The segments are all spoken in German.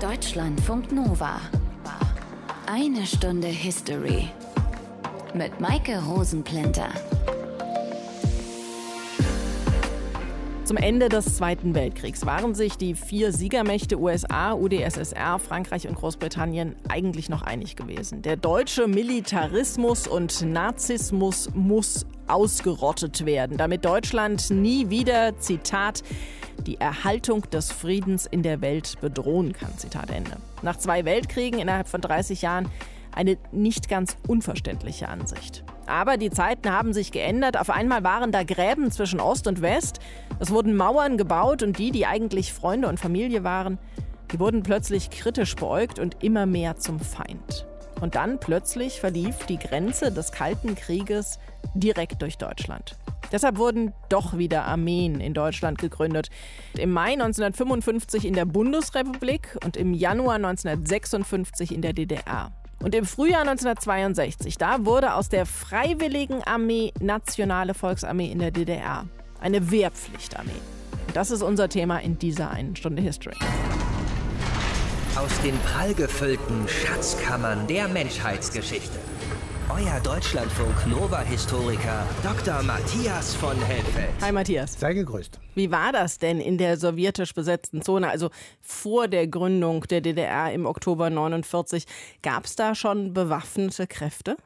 Deutschlandfunk Nova. Eine Stunde History. Mit Maike Rosenplinter. Zum Ende des Zweiten Weltkriegs waren sich die vier Siegermächte USA, UdSSR, Frankreich und Großbritannien eigentlich noch einig gewesen. Der deutsche Militarismus und Nazismus muss ausgerottet werden, damit Deutschland nie wieder, Zitat, die Erhaltung des Friedens in der Welt bedrohen kann. Zitat Ende. Nach zwei Weltkriegen innerhalb von 30 Jahren eine nicht ganz unverständliche Ansicht. Aber die Zeiten haben sich geändert. Auf einmal waren da Gräben zwischen Ost und West. Es wurden Mauern gebaut und die, die eigentlich Freunde und Familie waren, die wurden plötzlich kritisch beäugt und immer mehr zum Feind. Und dann plötzlich verlief die Grenze des Kalten Krieges direkt durch Deutschland. Deshalb wurden doch wieder Armeen in Deutschland gegründet. Im Mai 1955 in der Bundesrepublik und im Januar 1956 in der DDR. Und im Frühjahr 1962, da wurde aus der Freiwilligen Armee Nationale Volksarmee in der DDR eine Wehrpflichtarmee. Das ist unser Thema in dieser einen Stunde History. Aus den prallgefüllten Schatzkammern der Menschheitsgeschichte euer Deutschlandfunk Nova-Historiker Dr. Matthias von Helfeld. Hi Matthias. Sei gegrüßt. Wie war das denn in der sowjetisch besetzten Zone, also vor der Gründung der DDR im Oktober 49? Gab es da schon bewaffnete Kräfte?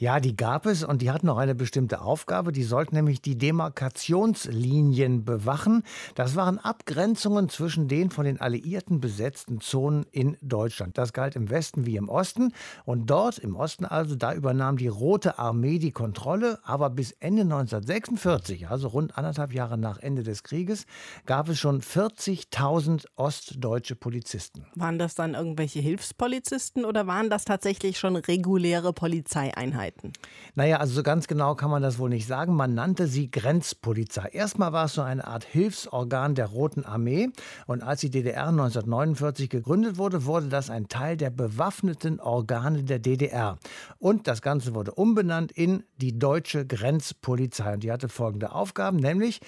Ja, die gab es und die hatten noch eine bestimmte Aufgabe. Die sollten nämlich die Demarkationslinien bewachen. Das waren Abgrenzungen zwischen den von den Alliierten besetzten Zonen in Deutschland. Das galt im Westen wie im Osten. Und dort im Osten also, da übernahm die Rote Armee die Kontrolle. Aber bis Ende 1946, also rund anderthalb Jahre nach Ende des Krieges, gab es schon 40.000 ostdeutsche Polizisten. Waren das dann irgendwelche Hilfspolizisten oder waren das tatsächlich schon reguläre Polizeieinheiten? Einheiten? Naja, also so ganz genau kann man das wohl nicht sagen. Man nannte sie Grenzpolizei. Erstmal war es so eine Art Hilfsorgan der Roten Armee. Und als die DDR 1949 gegründet wurde, wurde das ein Teil der bewaffneten Organe der DDR. Und das Ganze wurde umbenannt in die Deutsche Grenzpolizei. Und die hatte folgende Aufgaben, nämlich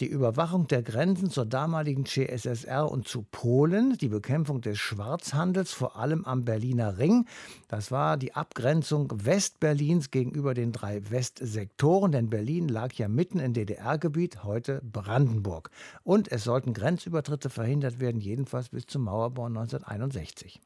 die Überwachung der Grenzen zur damaligen CSSR und zu Polen, die Bekämpfung des Schwarzhandels, vor allem am Berliner Ring. Das war die Abgrenzung Westberlin Berlins gegenüber den drei Westsektoren, denn Berlin lag ja mitten im DDR-Gebiet, heute Brandenburg. Und es sollten Grenzübertritte verhindert werden, jedenfalls bis zum Mauerbau 1961.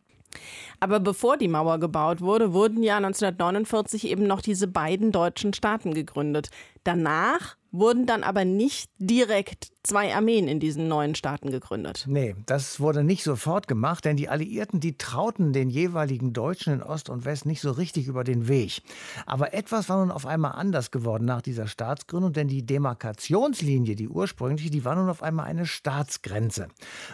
Aber bevor die Mauer gebaut wurde, wurden ja 1949 eben noch diese beiden deutschen Staaten gegründet. Danach wurden dann aber nicht direkt zwei Armeen in diesen neuen Staaten gegründet. Nee, das wurde nicht sofort gemacht, denn die Alliierten, die trauten den jeweiligen Deutschen in Ost und West nicht so richtig über den Weg. Aber etwas war nun auf einmal anders geworden nach dieser Staatsgründung, denn die Demarkationslinie, die ursprüngliche, die war nun auf einmal eine Staatsgrenze.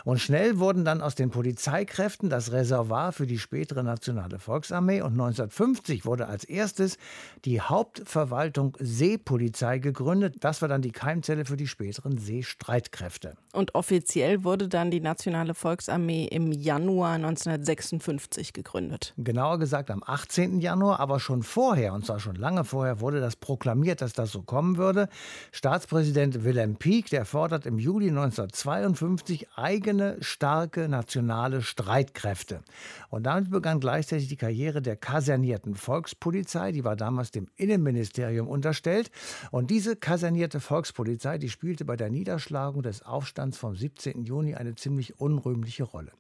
Und schnell wurden dann aus den Polizeikräften das Reservoir für die spätere Nationale Volksarmee und 1950 wurde als erstes die Hauptverwaltung Seepolizei gegründet. Das war dann die Keimzelle für die späteren Seestreitkräfte. Und offiziell wurde dann die Nationale Volksarmee im Januar 1956 gegründet. Genauer gesagt am 18. Januar, aber schon vorher, und zwar schon lange vorher, wurde das proklamiert, dass das so kommen würde. Staatspräsident Wilhelm Pieck, der fordert im Juli 1952 eigene, starke nationale Streitkräfte. Und damit begann gleichzeitig die Karriere der kasernierten Volkspolizei, die war damals dem Innenministerium unterstellt. Und diese kasernierte Volkspolizei, die spielte bei der Niederschlagung des Aufstands vom 17. Juni eine ziemlich unrühmliche Rolle.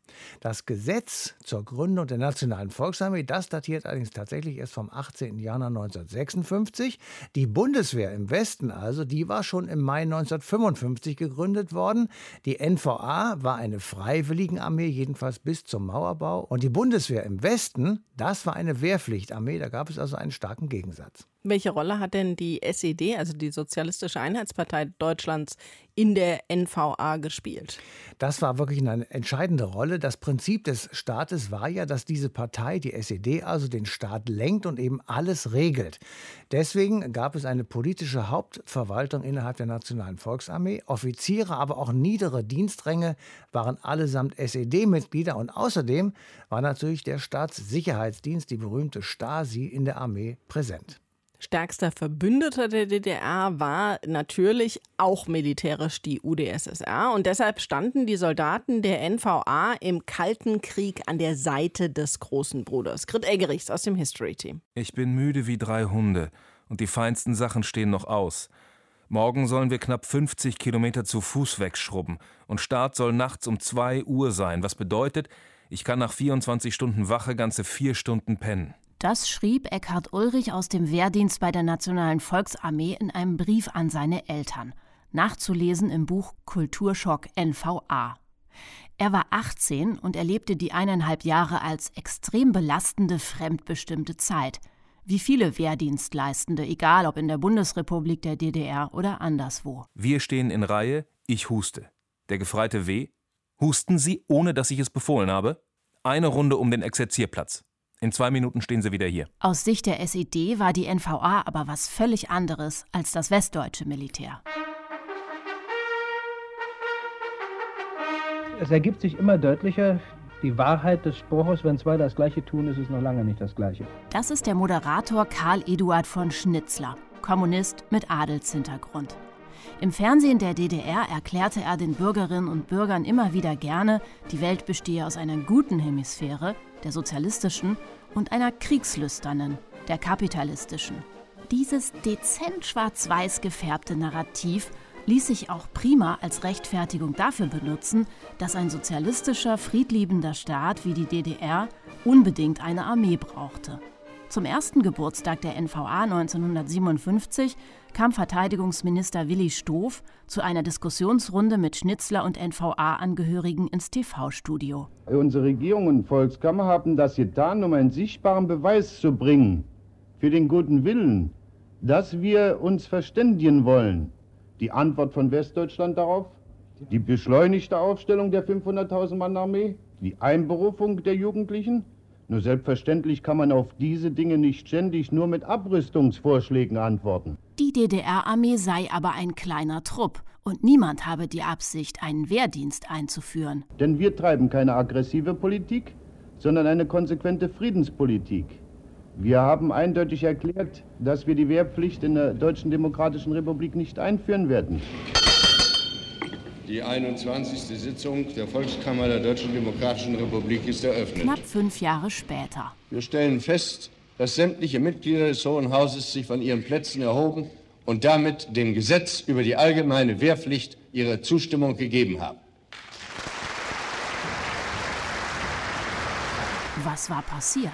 Das Gesetz zur Gründung der Nationalen Volksarmee, das datiert allerdings tatsächlich erst vom 18. Januar 1956. Die Bundeswehr im Westen also, die war schon im Mai 1955 gegründet worden. Die NVA war eine Freiwilligenarmee, jedenfalls bis zum Mauerbau. Und die Bundeswehr im Westen, das war eine Wehrpflichtarmee. Da gab es also einen starken Gegensatz. Welche Rolle hat denn die SED, also die Sozialistische Einheitspartei Deutschlands, in der NVA gespielt? Das war wirklich eine entscheidende Rolle. Das Prinzip des Staates war ja, dass diese Partei, die SED, also den Staat lenkt und eben alles regelt. Deswegen gab es eine politische Hauptverwaltung innerhalb der Nationalen Volksarmee. Offiziere, aber auch niedere Dienstränge waren allesamt SED-Mitglieder und außerdem war natürlich der Staatssicherheitsdienst, die berühmte Stasi, in der Armee präsent. Stärkster Verbündeter der DDR war natürlich auch militärisch die UdSSR und deshalb standen die Soldaten der NVA im Kalten Krieg an der Seite des großen Bruders. Grit Eggerichs aus dem History Team. Ich bin müde wie drei Hunde und die feinsten Sachen stehen noch aus. Morgen sollen wir knapp 50 Kilometer zu Fuß wegschrubben und Start soll nachts um 2 Uhr sein, was bedeutet, ich kann nach 24 Stunden Wache ganze vier Stunden pennen. Das schrieb Eckhard Ulrich aus dem Wehrdienst bei der Nationalen Volksarmee in einem Brief an seine Eltern. Nachzulesen im Buch Kulturschock NVA. Er war 18 und erlebte die eineinhalb Jahre als extrem belastende, fremdbestimmte Zeit. Wie viele Wehrdienstleistende, egal ob in der Bundesrepublik, der DDR oder anderswo. Wir stehen in Reihe, ich huste. Der Gefreite W. Husten Sie, ohne dass ich es befohlen habe? Eine Runde um den Exerzierplatz. In zwei Minuten stehen sie wieder hier. Aus Sicht der SED war die NVA aber was völlig anderes als das westdeutsche Militär. Es ergibt sich immer deutlicher, die Wahrheit des Spruches, wenn zwei das Gleiche tun, ist es noch lange nicht das Gleiche. Das ist der Moderator Karl Eduard von Schnitzler, Kommunist mit Adelshintergrund. Im Fernsehen der DDR erklärte er den Bürgerinnen und Bürgern immer wieder gerne, die Welt bestehe aus einer guten Hemisphäre, der sozialistischen, und einer kriegslüsternen, der kapitalistischen. Dieses dezent schwarz-weiß gefärbte Narrativ ließ sich auch prima als Rechtfertigung dafür benutzen, dass ein sozialistischer, friedliebender Staat wie die DDR unbedingt eine Armee brauchte. Zum ersten Geburtstag der NVA 1957 kam Verteidigungsminister Willi Stoff zu einer Diskussionsrunde mit Schnitzler und NVA-Angehörigen ins TV-Studio. Unsere Regierung und Volkskammer haben das getan, um einen sichtbaren Beweis zu bringen für den guten Willen, dass wir uns verständigen wollen. Die Antwort von Westdeutschland darauf, die beschleunigte Aufstellung der 500.000 Mann Armee, die Einberufung der Jugendlichen, nur selbstverständlich kann man auf diese Dinge nicht ständig nur mit Abrüstungsvorschlägen antworten. Die DDR-Armee sei aber ein kleiner Trupp und niemand habe die Absicht, einen Wehrdienst einzuführen. Denn wir treiben keine aggressive Politik, sondern eine konsequente Friedenspolitik. Wir haben eindeutig erklärt, dass wir die Wehrpflicht in der Deutschen Demokratischen Republik nicht einführen werden. Die 21. Sitzung der Volkskammer der Deutschen Demokratischen Republik ist eröffnet. Knapp fünf Jahre später. Wir stellen fest, dass sämtliche Mitglieder des Hohen Hauses sich von ihren Plätzen erhoben und damit dem Gesetz über die allgemeine Wehrpflicht ihre Zustimmung gegeben haben. Was war passiert?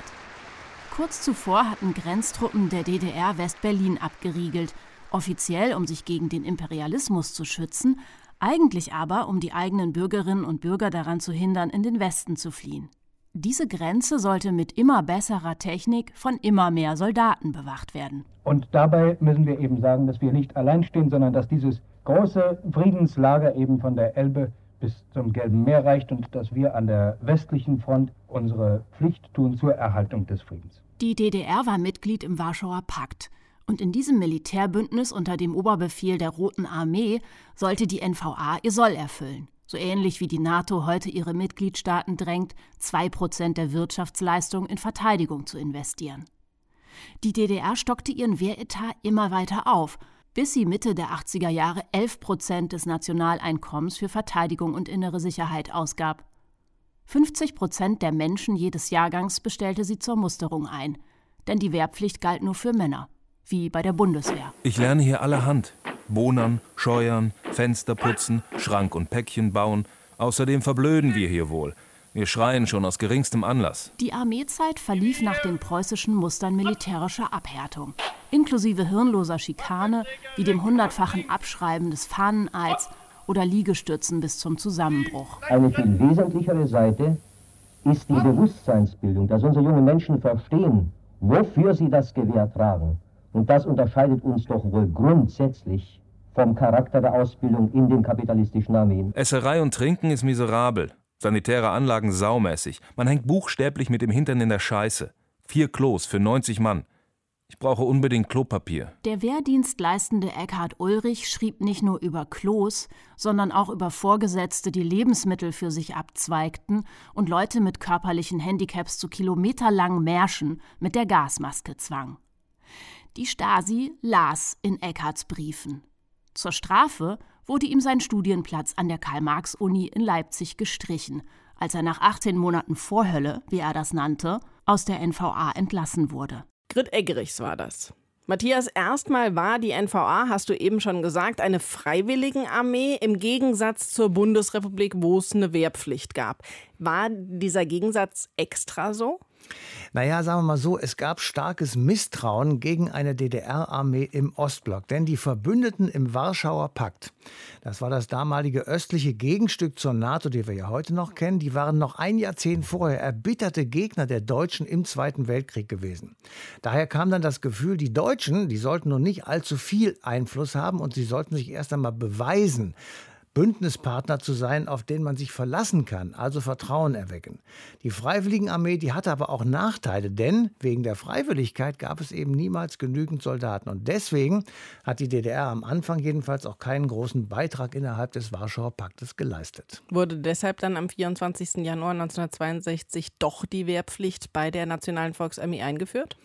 Kurz zuvor hatten Grenztruppen der DDR West-Berlin abgeriegelt, offiziell um sich gegen den Imperialismus zu schützen, eigentlich aber, um die eigenen Bürgerinnen und Bürger daran zu hindern, in den Westen zu fliehen. Diese Grenze sollte mit immer besserer Technik von immer mehr Soldaten bewacht werden. Und dabei müssen wir eben sagen, dass wir nicht allein stehen, sondern dass dieses große Friedenslager eben von der Elbe bis zum Gelben Meer reicht und dass wir an der westlichen Front unsere Pflicht tun zur Erhaltung des Friedens. Die DDR war Mitglied im Warschauer Pakt. Und in diesem Militärbündnis unter dem Oberbefehl der Roten Armee sollte die NVA ihr Soll erfüllen. So ähnlich wie die NATO heute ihre Mitgliedstaaten drängt, zwei Prozent der Wirtschaftsleistung in Verteidigung zu investieren. Die DDR stockte ihren Wehretat immer weiter auf, bis sie Mitte der 80er Jahre 11 Prozent des Nationaleinkommens für Verteidigung und innere Sicherheit ausgab. 50 Prozent der Menschen jedes Jahrgangs bestellte sie zur Musterung ein, denn die Wehrpflicht galt nur für Männer wie bei der Bundeswehr. Ich lerne hier allerhand. Bohnern, Scheuern, Fenster putzen, Schrank und Päckchen bauen. Außerdem verblöden wir hier wohl. Wir schreien schon aus geringstem Anlass. Die Armeezeit verlief nach den preußischen Mustern militärischer Abhärtung, inklusive hirnloser Schikane wie dem hundertfachen Abschreiben des Fahneneids oder Liegestützen bis zum Zusammenbruch. Eine viel wesentlichere Seite ist die Bewusstseinsbildung, dass unsere jungen Menschen verstehen, wofür sie das Gewehr tragen und das unterscheidet uns doch wohl grundsätzlich vom Charakter der Ausbildung in den kapitalistischen Armeen. Esserei und Trinken ist miserabel. Sanitäre Anlagen saumäßig. Man hängt buchstäblich mit dem Hintern in der Scheiße. Vier Klos für 90 Mann. Ich brauche unbedingt Klopapier. Der Wehrdienstleistende Eckhard Ulrich schrieb nicht nur über Klos, sondern auch über Vorgesetzte, die Lebensmittel für sich abzweigten und Leute mit körperlichen Handicaps zu kilometerlangen Märschen mit der Gasmaske zwang. Die Stasi las in Eckarts Briefen. Zur Strafe wurde ihm sein Studienplatz an der Karl-Marx-Uni in Leipzig gestrichen, als er nach 18 Monaten Vorhölle, wie er das nannte, aus der NVA entlassen wurde. Grit Eggerichs war das. Matthias, erstmal war die NVA, hast du eben schon gesagt, eine Freiwilligenarmee im Gegensatz zur Bundesrepublik, wo es eine Wehrpflicht gab. War dieser Gegensatz extra so? Naja, sagen wir mal so, es gab starkes Misstrauen gegen eine DDR-Armee im Ostblock. Denn die Verbündeten im Warschauer Pakt, das war das damalige östliche Gegenstück zur NATO, die wir ja heute noch kennen, die waren noch ein Jahrzehnt vorher erbitterte Gegner der Deutschen im Zweiten Weltkrieg gewesen. Daher kam dann das Gefühl, die Deutschen, die sollten nun nicht allzu viel Einfluss haben und sie sollten sich erst einmal beweisen. Bündnispartner zu sein, auf den man sich verlassen kann, also Vertrauen erwecken. Die Freiwilligenarmee, die hatte aber auch Nachteile, denn wegen der Freiwilligkeit gab es eben niemals genügend Soldaten. Und deswegen hat die DDR am Anfang jedenfalls auch keinen großen Beitrag innerhalb des Warschauer Paktes geleistet. Wurde deshalb dann am 24. Januar 1962 doch die Wehrpflicht bei der Nationalen Volksarmee eingeführt?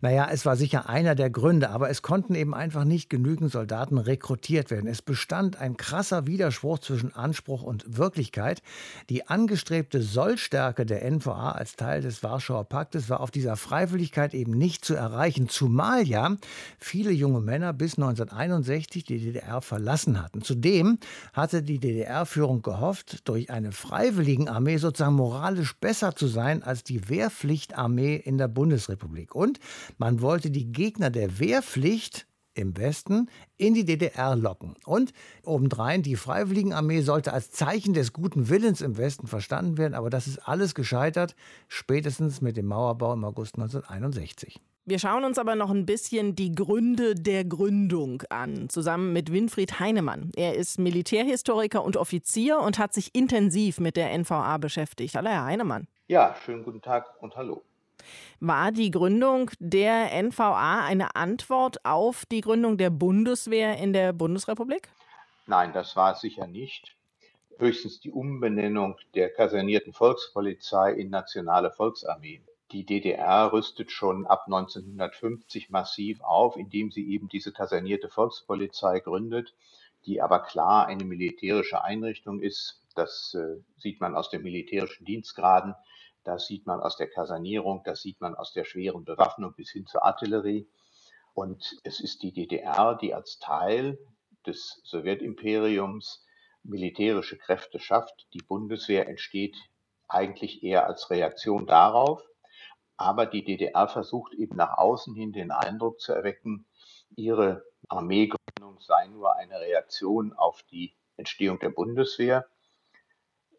Naja, es war sicher einer der Gründe, aber es konnten eben einfach nicht genügend Soldaten rekrutiert werden. Es bestand ein krasser Widerstand Widerspruch zwischen Anspruch und Wirklichkeit. Die angestrebte Sollstärke der NVA als Teil des Warschauer Paktes war auf dieser Freiwilligkeit eben nicht zu erreichen, zumal ja viele junge Männer bis 1961 die DDR verlassen hatten. Zudem hatte die DDR-Führung gehofft, durch eine Freiwilligenarmee sozusagen moralisch besser zu sein als die Wehrpflichtarmee in der Bundesrepublik. Und man wollte die Gegner der Wehrpflicht im Westen in die DDR locken. Und obendrein, die Freiwilligenarmee sollte als Zeichen des guten Willens im Westen verstanden werden, aber das ist alles gescheitert, spätestens mit dem Mauerbau im August 1961. Wir schauen uns aber noch ein bisschen die Gründe der Gründung an, zusammen mit Winfried Heinemann. Er ist Militärhistoriker und Offizier und hat sich intensiv mit der NVA beschäftigt. Hallo, Herr Heinemann. Ja, schönen guten Tag und hallo. War die Gründung der NVA eine Antwort auf die Gründung der Bundeswehr in der Bundesrepublik? Nein, das war es sicher nicht. Höchstens die Umbenennung der kasernierten Volkspolizei in Nationale Volksarmee. Die DDR rüstet schon ab 1950 massiv auf, indem sie eben diese kasernierte Volkspolizei gründet, die aber klar eine militärische Einrichtung ist. Das äh, sieht man aus den militärischen Dienstgraden. Das sieht man aus der Kasernierung, das sieht man aus der schweren Bewaffnung bis hin zur Artillerie. Und es ist die DDR, die als Teil des Sowjetimperiums militärische Kräfte schafft. Die Bundeswehr entsteht eigentlich eher als Reaktion darauf. Aber die DDR versucht eben nach außen hin den Eindruck zu erwecken, ihre Armeegründung sei nur eine Reaktion auf die Entstehung der Bundeswehr.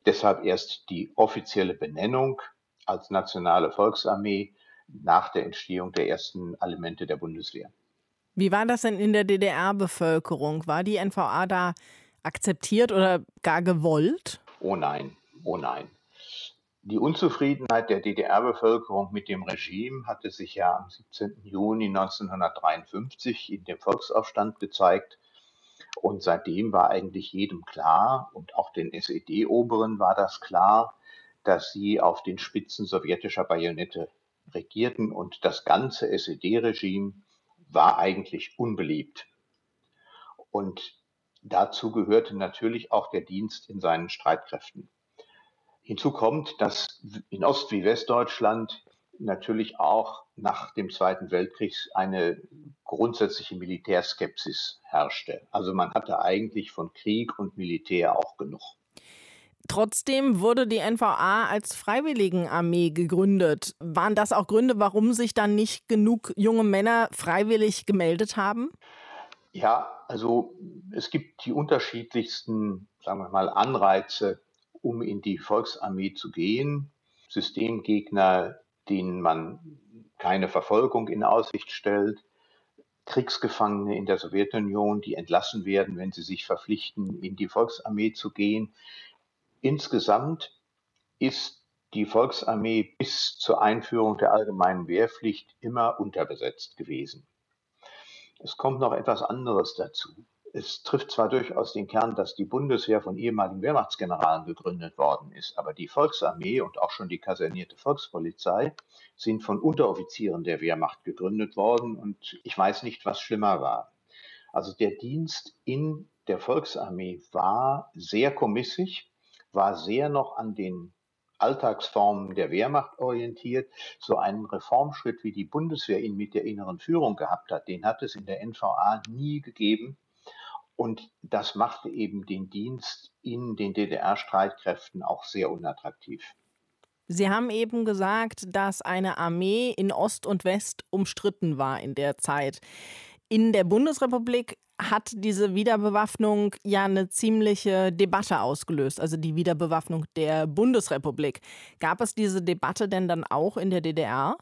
Deshalb erst die offizielle Benennung als nationale Volksarmee nach der Entstehung der ersten Elemente der Bundeswehr. Wie war das denn in der DDR-Bevölkerung? War die NVA da akzeptiert oder gar gewollt? Oh nein, oh nein. Die Unzufriedenheit der DDR-Bevölkerung mit dem Regime hatte sich ja am 17. Juni 1953 in dem Volksaufstand gezeigt. Und seitdem war eigentlich jedem klar, und auch den SED-Oberen war das klar, dass sie auf den Spitzen sowjetischer Bajonette regierten und das ganze SED-Regime war eigentlich unbeliebt. Und dazu gehörte natürlich auch der Dienst in seinen Streitkräften. Hinzu kommt, dass in Ost- wie Westdeutschland natürlich auch nach dem Zweiten Weltkrieg eine grundsätzliche Militärskepsis herrschte. Also man hatte eigentlich von Krieg und Militär auch genug. Trotzdem wurde die NVA als Freiwilligenarmee gegründet. Waren das auch Gründe, warum sich dann nicht genug junge Männer freiwillig gemeldet haben? Ja, also es gibt die unterschiedlichsten, sagen wir mal, Anreize, um in die Volksarmee zu gehen. Systemgegner, denen man keine Verfolgung in Aussicht stellt, Kriegsgefangene in der Sowjetunion, die entlassen werden, wenn sie sich verpflichten, in die Volksarmee zu gehen. Insgesamt ist die Volksarmee bis zur Einführung der allgemeinen Wehrpflicht immer unterbesetzt gewesen. Es kommt noch etwas anderes dazu. Es trifft zwar durchaus den Kern, dass die Bundeswehr von ehemaligen Wehrmachtsgeneralen gegründet worden ist, aber die Volksarmee und auch schon die kasernierte Volkspolizei sind von Unteroffizieren der Wehrmacht gegründet worden und ich weiß nicht, was schlimmer war. Also der Dienst in der Volksarmee war sehr kommissig, war sehr noch an den Alltagsformen der Wehrmacht orientiert. So einen Reformschritt, wie die Bundeswehr ihn mit der inneren Führung gehabt hat, den hat es in der NVA nie gegeben. Und das machte eben den Dienst in den DDR-Streitkräften auch sehr unattraktiv. Sie haben eben gesagt, dass eine Armee in Ost und West umstritten war in der Zeit. In der Bundesrepublik hat diese Wiederbewaffnung ja eine ziemliche Debatte ausgelöst, also die Wiederbewaffnung der Bundesrepublik. Gab es diese Debatte denn dann auch in der DDR?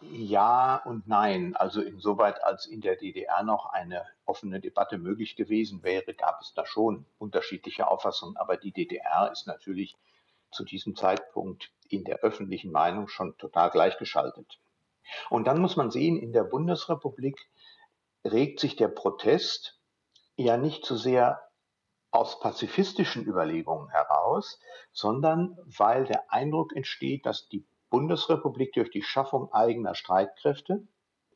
Ja und nein. Also insoweit, als in der DDR noch eine offene Debatte möglich gewesen wäre, gab es da schon unterschiedliche Auffassungen. Aber die DDR ist natürlich zu diesem Zeitpunkt in der öffentlichen Meinung schon total gleichgeschaltet. Und dann muss man sehen, in der Bundesrepublik regt sich der Protest ja nicht so sehr aus pazifistischen Überlegungen heraus, sondern weil der Eindruck entsteht, dass die Bundesrepublik durch die Schaffung eigener Streitkräfte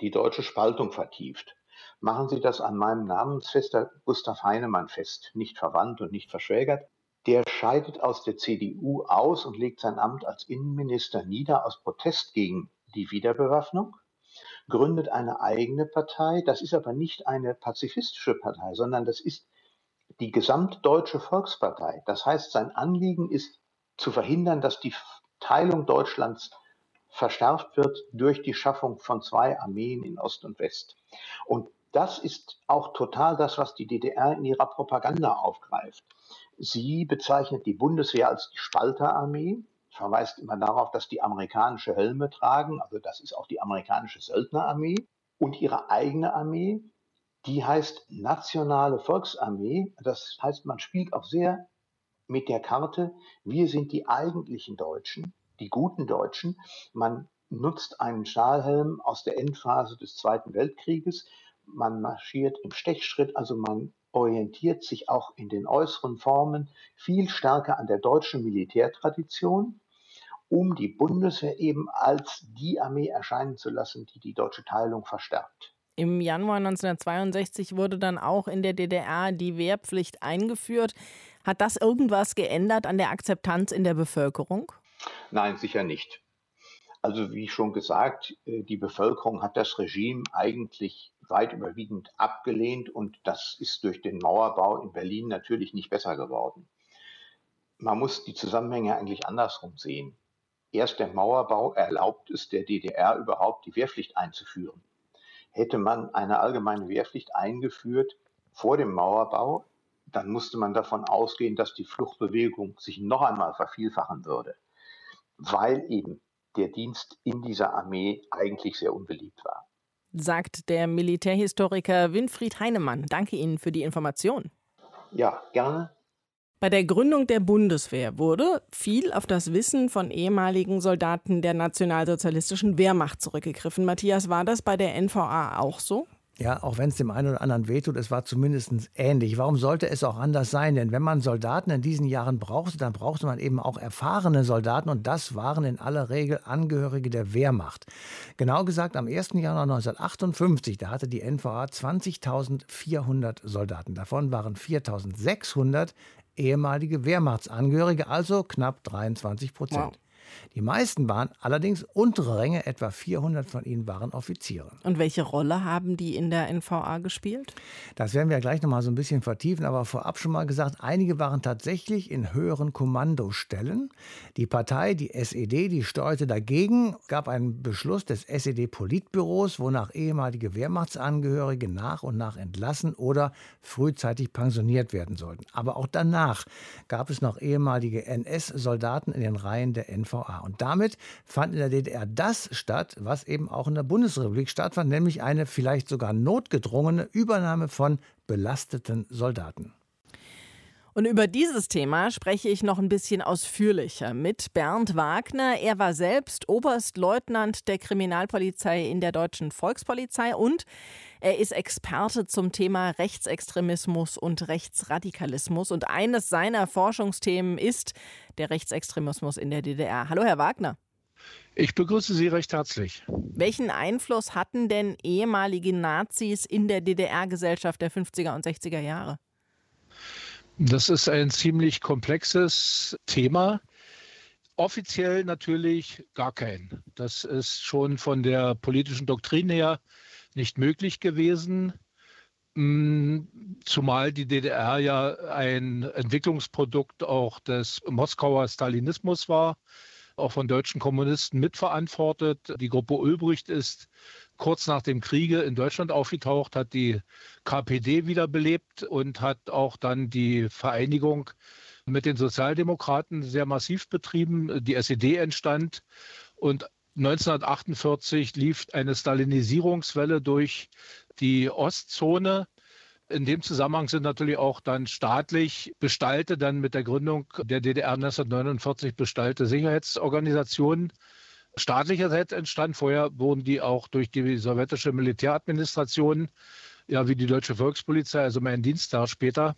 die deutsche Spaltung vertieft. Machen Sie das an meinem Namensfester Gustav Heinemann fest, nicht verwandt und nicht verschwägert. Der scheidet aus der CDU aus und legt sein Amt als Innenminister nieder aus Protest gegen die Wiederbewaffnung gründet eine eigene Partei. Das ist aber nicht eine pazifistische Partei, sondern das ist die Gesamtdeutsche Volkspartei. Das heißt, sein Anliegen ist zu verhindern, dass die Teilung Deutschlands verstärkt wird durch die Schaffung von zwei Armeen in Ost und West. Und das ist auch total das, was die DDR in ihrer Propaganda aufgreift. Sie bezeichnet die Bundeswehr als die Spalterarmee verweist immer darauf, dass die amerikanische Helme tragen, also das ist auch die amerikanische Söldnerarmee und ihre eigene Armee, die heißt Nationale Volksarmee. Das heißt, man spielt auch sehr mit der Karte, wir sind die eigentlichen Deutschen, die guten Deutschen. Man nutzt einen Stahlhelm aus der Endphase des Zweiten Weltkrieges. Man marschiert im Stechschritt, also man orientiert sich auch in den äußeren Formen viel stärker an der deutschen Militärtradition um die Bundeswehr eben als die Armee erscheinen zu lassen, die die deutsche Teilung verstärkt. Im Januar 1962 wurde dann auch in der DDR die Wehrpflicht eingeführt. Hat das irgendwas geändert an der Akzeptanz in der Bevölkerung? Nein, sicher nicht. Also wie schon gesagt, äh, die Bevölkerung hat das Regime eigentlich weit überwiegend abgelehnt und das ist durch den Mauerbau in Berlin natürlich nicht besser geworden. Man muss die Zusammenhänge eigentlich andersrum sehen. Erst der Mauerbau erlaubt es der DDR überhaupt, die Wehrpflicht einzuführen. Hätte man eine allgemeine Wehrpflicht eingeführt vor dem Mauerbau, dann musste man davon ausgehen, dass die Fluchtbewegung sich noch einmal vervielfachen würde, weil eben der Dienst in dieser Armee eigentlich sehr unbeliebt war. Sagt der Militärhistoriker Winfried Heinemann. Danke Ihnen für die Information. Ja, gerne. Bei der Gründung der Bundeswehr wurde viel auf das Wissen von ehemaligen Soldaten der nationalsozialistischen Wehrmacht zurückgegriffen. Matthias, war das bei der NVA auch so? Ja, auch wenn es dem einen oder anderen wehtut, es war zumindest ähnlich. Warum sollte es auch anders sein? Denn wenn man Soldaten in diesen Jahren brauchte, dann brauchte man eben auch erfahrene Soldaten und das waren in aller Regel Angehörige der Wehrmacht. Genau gesagt, am 1. Januar 1958, da hatte die NVA 20.400 Soldaten. Davon waren 4.600 ehemalige Wehrmachtsangehörige, also knapp 23 Prozent. Wow. Die meisten waren allerdings untere Ränge, etwa 400 von ihnen waren Offiziere. Und welche Rolle haben die in der NVA gespielt? Das werden wir gleich noch mal so ein bisschen vertiefen, aber vorab schon mal gesagt, einige waren tatsächlich in höheren Kommandostellen. Die Partei, die SED, die steuerte dagegen, gab einen Beschluss des SED-Politbüros, wonach ehemalige Wehrmachtsangehörige nach und nach entlassen oder frühzeitig pensioniert werden sollten. Aber auch danach gab es noch ehemalige NS-Soldaten in den Reihen der NVA. NVA. Und damit fand in der DDR das statt, was eben auch in der Bundesrepublik stattfand, nämlich eine vielleicht sogar notgedrungene Übernahme von belasteten Soldaten. Und über dieses Thema spreche ich noch ein bisschen ausführlicher mit Bernd Wagner. Er war selbst Oberstleutnant der Kriminalpolizei in der Deutschen Volkspolizei und Er ist Experte zum Thema Rechtsextremismus und Rechtsradikalismus. Und eines seiner Forschungsthemen ist der Rechtsextremismus in der DDR. Hallo, Herr Wagner. Ich begrüße Sie recht herzlich. Welchen Einfluss hatten denn ehemalige Nazis in der DDR-Gesellschaft der 50er und 60er Jahre? Das ist ein ziemlich komplexes Thema. Offiziell natürlich gar kein. Das ist schon von der politischen Doktrin her nicht möglich gewesen. Mm, zumal die DDR ja ein Entwicklungsprodukt auch des Moskauer Stalinismus war auch von deutschen Kommunisten mitverantwortet. Die Gruppe Ulbricht ist kurz nach dem Kriege in Deutschland aufgetaucht, hat die KPD wiederbelebt und hat auch dann die Vereinigung mit den Sozialdemokraten sehr massiv betrieben. Die SED entstand und 1948 lief eine Stalinisierungswelle durch die Ostzone in dem Zusammenhang sind natürlich auch dann staatlich Bestalte, dann mit der Gründung der DDR 1949 bestallte Sicherheitsorganisationen staatlicherseits entstanden. Vorher wurden die auch durch die sowjetische Militäradministration, ja wie die deutsche Volkspolizei, also mein Dienstag später,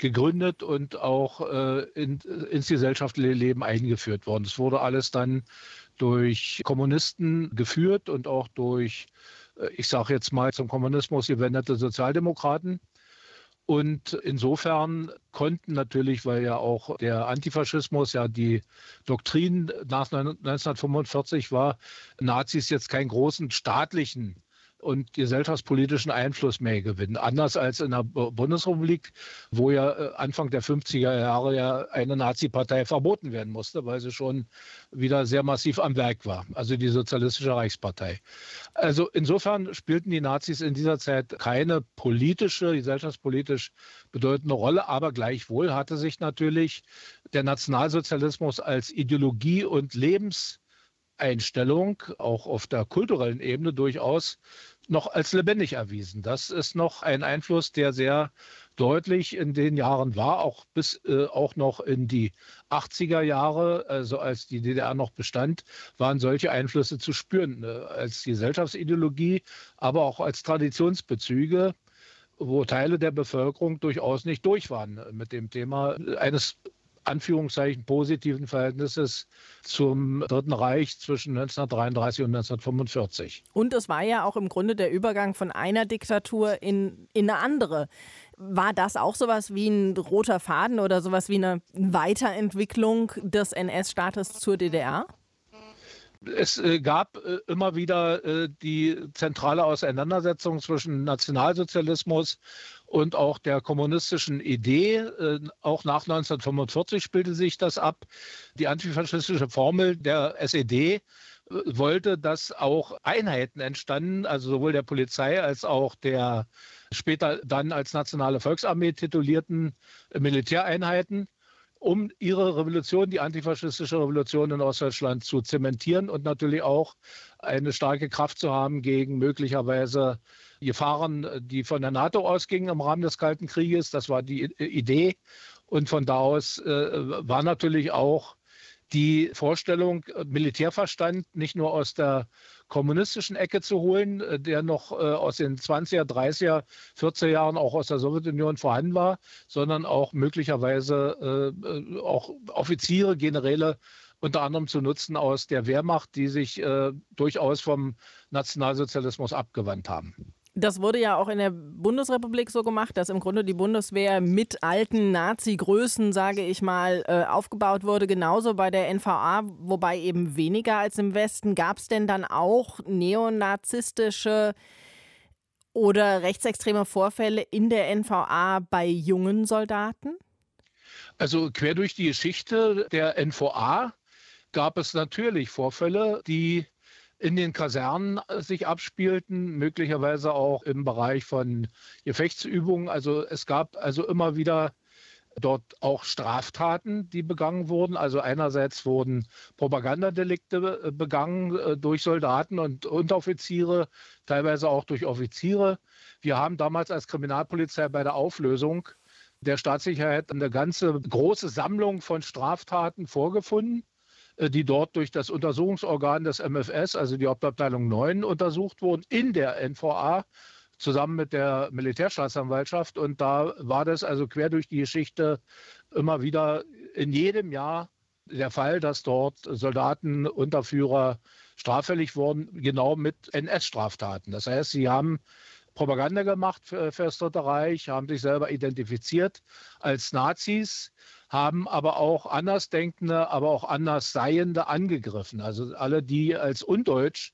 gegründet und auch äh, in, ins gesellschaftliche Leben eingeführt worden. Es wurde alles dann durch Kommunisten geführt und auch durch ich sage jetzt mal zum Kommunismus gewendete Sozialdemokraten. Und insofern konnten natürlich, weil ja auch der Antifaschismus ja die Doktrin nach 1945 war, Nazis jetzt keinen großen staatlichen und gesellschaftspolitischen Einfluss mehr gewinnen. Anders als in der Bundesrepublik, wo ja äh, Anfang der 50er Jahre ja eine Nazi-Partei verboten werden musste, weil sie schon wieder sehr massiv am Werk war, also die Sozialistische Reichspartei. Also insofern spielten die Nazis in dieser Zeit keine politische, gesellschaftspolitisch bedeutende Rolle, aber gleichwohl hatte sich natürlich der Nationalsozialismus als Ideologie und Lebens Einstellung auch auf der kulturellen Ebene durchaus noch als lebendig erwiesen. Das ist noch ein Einfluss, der sehr deutlich in den Jahren war, auch bis äh, auch noch in die 80er Jahre, also als die DDR noch bestand, waren solche Einflüsse zu spüren, äh, als Gesellschaftsideologie, aber auch als Traditionsbezüge wo Teile der Bevölkerung durchaus nicht durch waren mit dem Thema eines Anführungszeichen positiven Verhältnisses zum Dritten Reich zwischen 1933 und 1945. Und es war ja auch im Grunde der Übergang von einer Diktatur in, in eine andere. War das auch sowas wie ein roter Faden oder sowas wie eine Weiterentwicklung des NS-Staates zur DDR? Es äh, gab äh, immer wieder äh, die zentrale Auseinandersetzung zwischen Nationalsozialismus und auch der kommunistischen Idee. Äh, auch nach 1945 spielte sich das ab. Die antifaschistische Formel der SED äh, wollte, dass auch Einheiten entstanden, also sowohl der Polizei als auch der später dann als nationale Volksarmee titulierten Militäreinheiten um ihre Revolution, die antifaschistische Revolution in Ostdeutschland zu zementieren und natürlich auch eine starke Kraft zu haben gegen möglicherweise Gefahren, die von der NATO ausgingen im Rahmen des Kalten Krieges. Das war die Idee. Und von da aus äh, war natürlich auch die Vorstellung, Militärverstand nicht nur aus der kommunistischen Ecke zu holen, äh, der noch äh, aus den 20er, 30er, 40er Jahren auch aus der Sowjetunion vorhanden war, sondern auch möglicherweise äh, auch Offiziere, Generäle unter anderem zu nutzen aus der Wehrmacht, die sich durchaus vom Nationalsozialismus abgewandt haben. Das wurde ja auch in der Bundesrepublik so gemacht, dass im Grunde die Bundeswehr mit alten Nazi-Größen, sage ich mal, äh, aufgebaut wurde. Genauso bei der NVA, wobei eben weniger als im Westen. Gab es denn dann auch neonazistische oder rechtsextreme Vorfälle in der NVA bei jungen Soldaten? Also quer durch die Geschichte der NVA gab es natürlich Vorfälle, die in den Kasernen äh, sich abspielten, möglicherweise auch im Bereich von Gefechtsübungen. Also es gab also immer wieder dort auch Straftaten, die begangen wurden. Also einerseits wurden Propagandadelikte äh, begangen äh, durch Soldaten und Unteroffiziere, teilweise auch durch Offiziere. Wir haben damals als Kriminalpolizei bei der Auflösung der Staatssicherheit eine ganze große Sammlung von Straftaten vorgefunden die dort durch das Untersuchungsorgan des MFS, also die Hauptabteilung 9, untersucht wurden in der NVA zusammen mit der Militärstaatsanwaltschaft. Und da war das also quer durch die Geschichte immer wieder in jedem Jahr der Fall, dass dort Soldaten, Unterführer straffällig wurden, genau mit NS-Straftaten. Das heißt, sie haben Propaganda gemacht für, für das Dritte Reich, haben sich selber identifiziert als Nazis, haben aber auch Andersdenkende, aber auch Andersseiende angegriffen. Also alle, die als undeutsch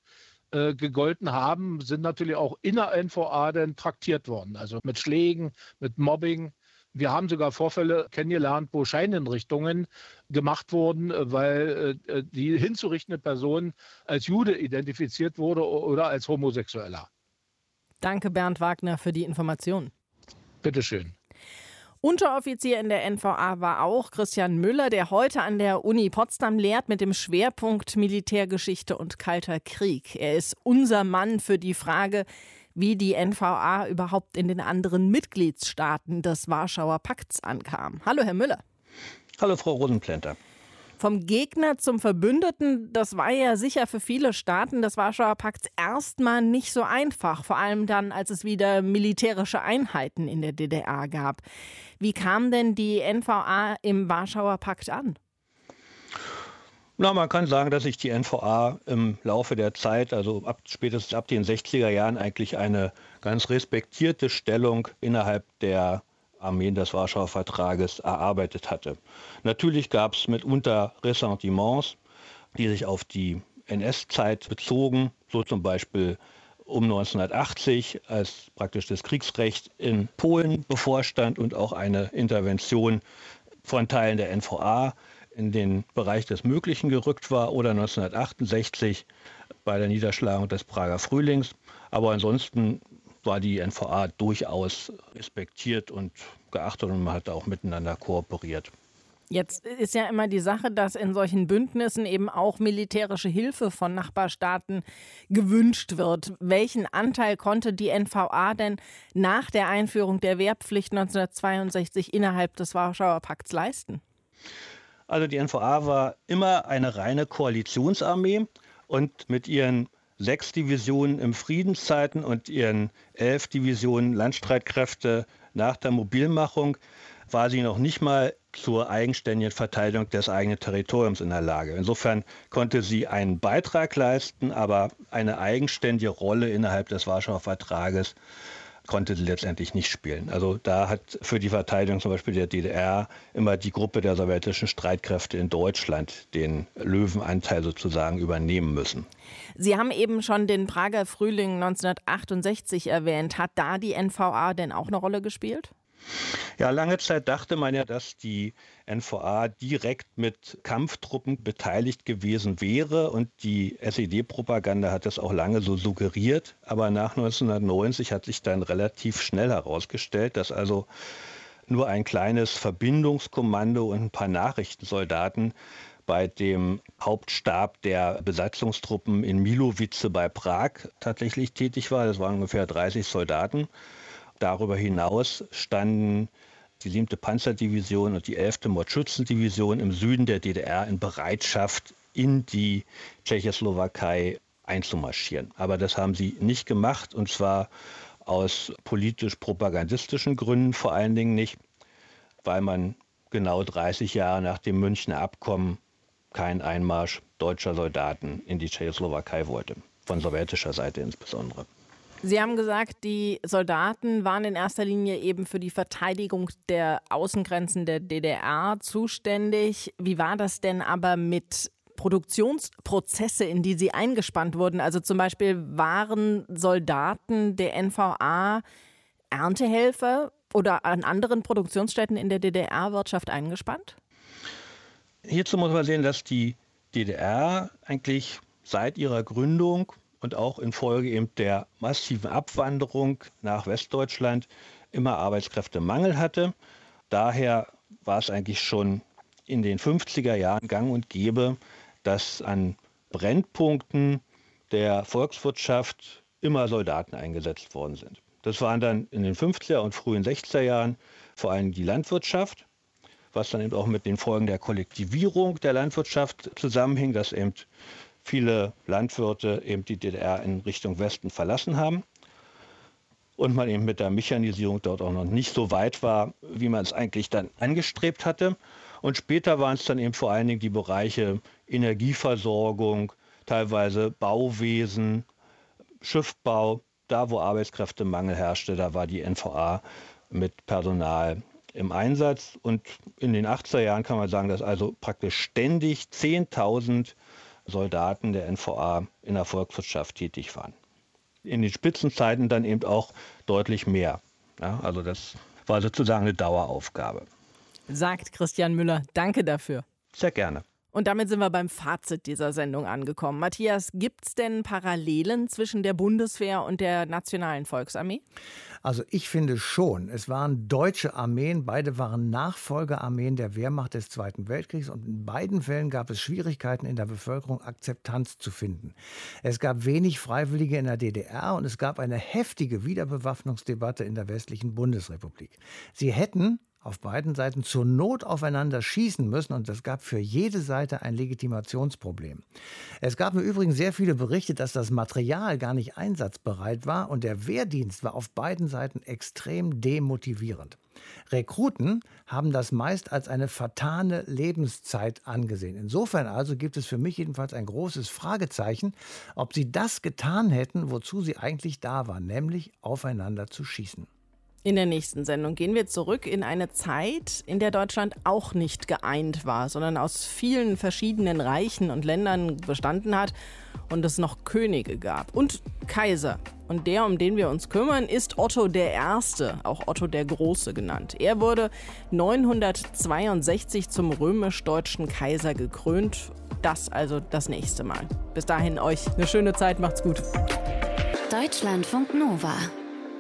äh, gegolten haben, sind natürlich auch in der NVA dann traktiert worden. Also mit Schlägen, mit Mobbing. Wir haben sogar Vorfälle kennengelernt, wo Scheinhinrichtungen gemacht wurden, äh, weil äh, die hinzurichtende Person als Jude identifiziert wurde oder als Homosexueller. Danke, Bernd Wagner, für die Information. Bitteschön. Unteroffizier in der NVA war auch Christian Müller, der heute an der Uni Potsdam lehrt mit dem Schwerpunkt Militärgeschichte und Kalter Krieg. Er ist unser Mann für die Frage, wie die NVA überhaupt in den anderen Mitgliedsstaaten des Warschauer Pakts ankam. Hallo, Herr Müller. Hallo, Frau Rosenplänter. Vom Gegner zum Verbündeten, das war ja sicher für viele Staaten des Warschauer Pakts erstmal nicht so einfach, vor allem dann, als es wieder militärische Einheiten in der DDR gab. Wie kam denn die NVA im Warschauer Pakt an? Na, man kann sagen, dass sich die NVA im Laufe der Zeit, also ab, spätestens ab den 60er Jahren, eigentlich eine ganz respektierte Stellung innerhalb der Armeen des Warschauer Vertrages erarbeitet hatte. Natürlich gab es mitunter Ressentiments, die sich auf die NS-Zeit bezogen, so zum Beispiel um 1980, als praktisch das Kriegsrecht in Polen bevorstand und auch eine Intervention von Teilen der NVA in den Bereich des Möglichen gerückt war, oder 1968 bei der Niederschlagung des Prager Frühlings. Aber ansonsten war die NVA durchaus respektiert und geachtet und man hat auch miteinander kooperiert. Jetzt ist ja immer die Sache, dass in solchen Bündnissen eben auch militärische Hilfe von Nachbarstaaten gewünscht wird. Welchen Anteil konnte die NVA denn nach der Einführung der Wehrpflicht 1962 innerhalb des Warschauer Pakts leisten? Also die NVA war immer eine reine Koalitionsarmee und mit ihren sechs Divisionen im Friedenszeiten und ihren elf Divisionen Landstreitkräfte nach der Mobilmachung war sie noch nicht mal zur eigenständigen Verteidigung des eigenen Territoriums in der Lage. Insofern konnte sie einen Beitrag leisten, aber eine eigenständige Rolle innerhalb des Warschauer Vertrages konnte sie letztendlich nicht spielen. Also da hat für die Verteidigung zum Beispiel der DDR immer die Gruppe der sowjetischen Streitkräfte in Deutschland den Löwenanteil sozusagen übernehmen müssen. Sie haben eben schon den Prager Frühling 1968 erwähnt. Hat da die NVA denn auch eine Rolle gespielt? Ja, lange Zeit dachte man ja, dass die NVA direkt mit Kampftruppen beteiligt gewesen wäre und die SED-Propaganda hat das auch lange so suggeriert. Aber nach 1990 hat sich dann relativ schnell herausgestellt, dass also nur ein kleines Verbindungskommando und ein paar Nachrichtensoldaten bei dem Hauptstab der Besatzungstruppen in Milovice bei Prag tatsächlich tätig war. Das waren ungefähr 30 Soldaten. Darüber hinaus standen die 7. Panzerdivision und die 11. Mordschützendivision im Süden der DDR in Bereitschaft, in die Tschechoslowakei einzumarschieren. Aber das haben sie nicht gemacht und zwar aus politisch-propagandistischen Gründen vor allen Dingen nicht, weil man genau 30 Jahre nach dem Münchner Abkommen keinen Einmarsch deutscher Soldaten in die Tschechoslowakei wollte, von sowjetischer Seite insbesondere. Sie haben gesagt, die Soldaten waren in erster Linie eben für die Verteidigung der Außengrenzen der DDR zuständig. Wie war das denn aber mit Produktionsprozesse, in die sie eingespannt wurden? Also zum Beispiel waren Soldaten der NVA Erntehelfer oder an anderen Produktionsstätten in der DDR-Wirtschaft eingespannt? Hierzu muss man sehen, dass die DDR eigentlich seit ihrer Gründung und auch infolge eben der massiven Abwanderung nach Westdeutschland immer Arbeitskräftemangel hatte. Daher war es eigentlich schon in den 50er Jahren gang und gäbe, dass an Brennpunkten der Volkswirtschaft immer Soldaten eingesetzt worden sind. Das waren dann in den 50er und frühen 60er Jahren vor allem die Landwirtschaft, was dann eben auch mit den Folgen der Kollektivierung der Landwirtschaft zusammenhing, dass eben viele Landwirte eben die DDR in Richtung Westen verlassen haben. und man eben mit der Mechanisierung dort auch noch nicht so weit war, wie man es eigentlich dann angestrebt hatte. Und später waren es dann eben vor allen Dingen die Bereiche Energieversorgung, teilweise Bauwesen, Schiffbau, da wo Arbeitskräftemangel herrschte, da war die NVA mit Personal im Einsatz. Und in den 80er Jahren kann man sagen, dass also praktisch ständig 10.000 Soldaten der NVA in der Volkswirtschaft tätig waren. In den Spitzenzeiten dann eben auch deutlich mehr. Ja, also das war sozusagen eine Daueraufgabe. Sagt Christian Müller. Danke dafür. Sehr gerne. Und damit sind wir beim Fazit dieser Sendung angekommen. Matthias, gibt es denn Parallelen zwischen der Bundeswehr und der Nationalen Volksarmee? Also ich finde schon. Es waren deutsche Armeen, beide waren Nachfolgearmeen der Wehrmacht des Zweiten Weltkriegs und in beiden Fällen gab es Schwierigkeiten in der Bevölkerung, Akzeptanz zu finden. Es gab wenig Freiwillige in der DDR und es gab eine heftige Wiederbewaffnungsdebatte in der westlichen Bundesrepublik. Sie hätten auf beiden Seiten zur Not aufeinander schießen müssen und das gab für jede Seite ein Legitimationsproblem. Es gab im Übrigen sehr viele Berichte, dass das Material gar nicht einsatzbereit war und der Wehrdienst war auf beiden Seiten extrem demotivierend. Rekruten haben das meist als eine vertane Lebenszeit angesehen. Insofern also gibt es für mich jedenfalls ein großes Fragezeichen, ob sie das getan hätten, wozu sie eigentlich da waren, nämlich aufeinander zu schießen. In der nächsten Sendung gehen wir zurück in eine Zeit, in der Deutschland auch nicht geeint war, sondern aus vielen verschiedenen Reichen und Ländern bestanden hat und es noch Könige gab und Kaiser. Und der, um den wir uns kümmern, ist Otto der Erste, auch Otto der Große genannt. Er wurde 962 zum römisch-deutschen Kaiser gekrönt. Das also das nächste Mal. Bis dahin euch eine schöne Zeit, macht's gut. Deutschlandfunk Nova.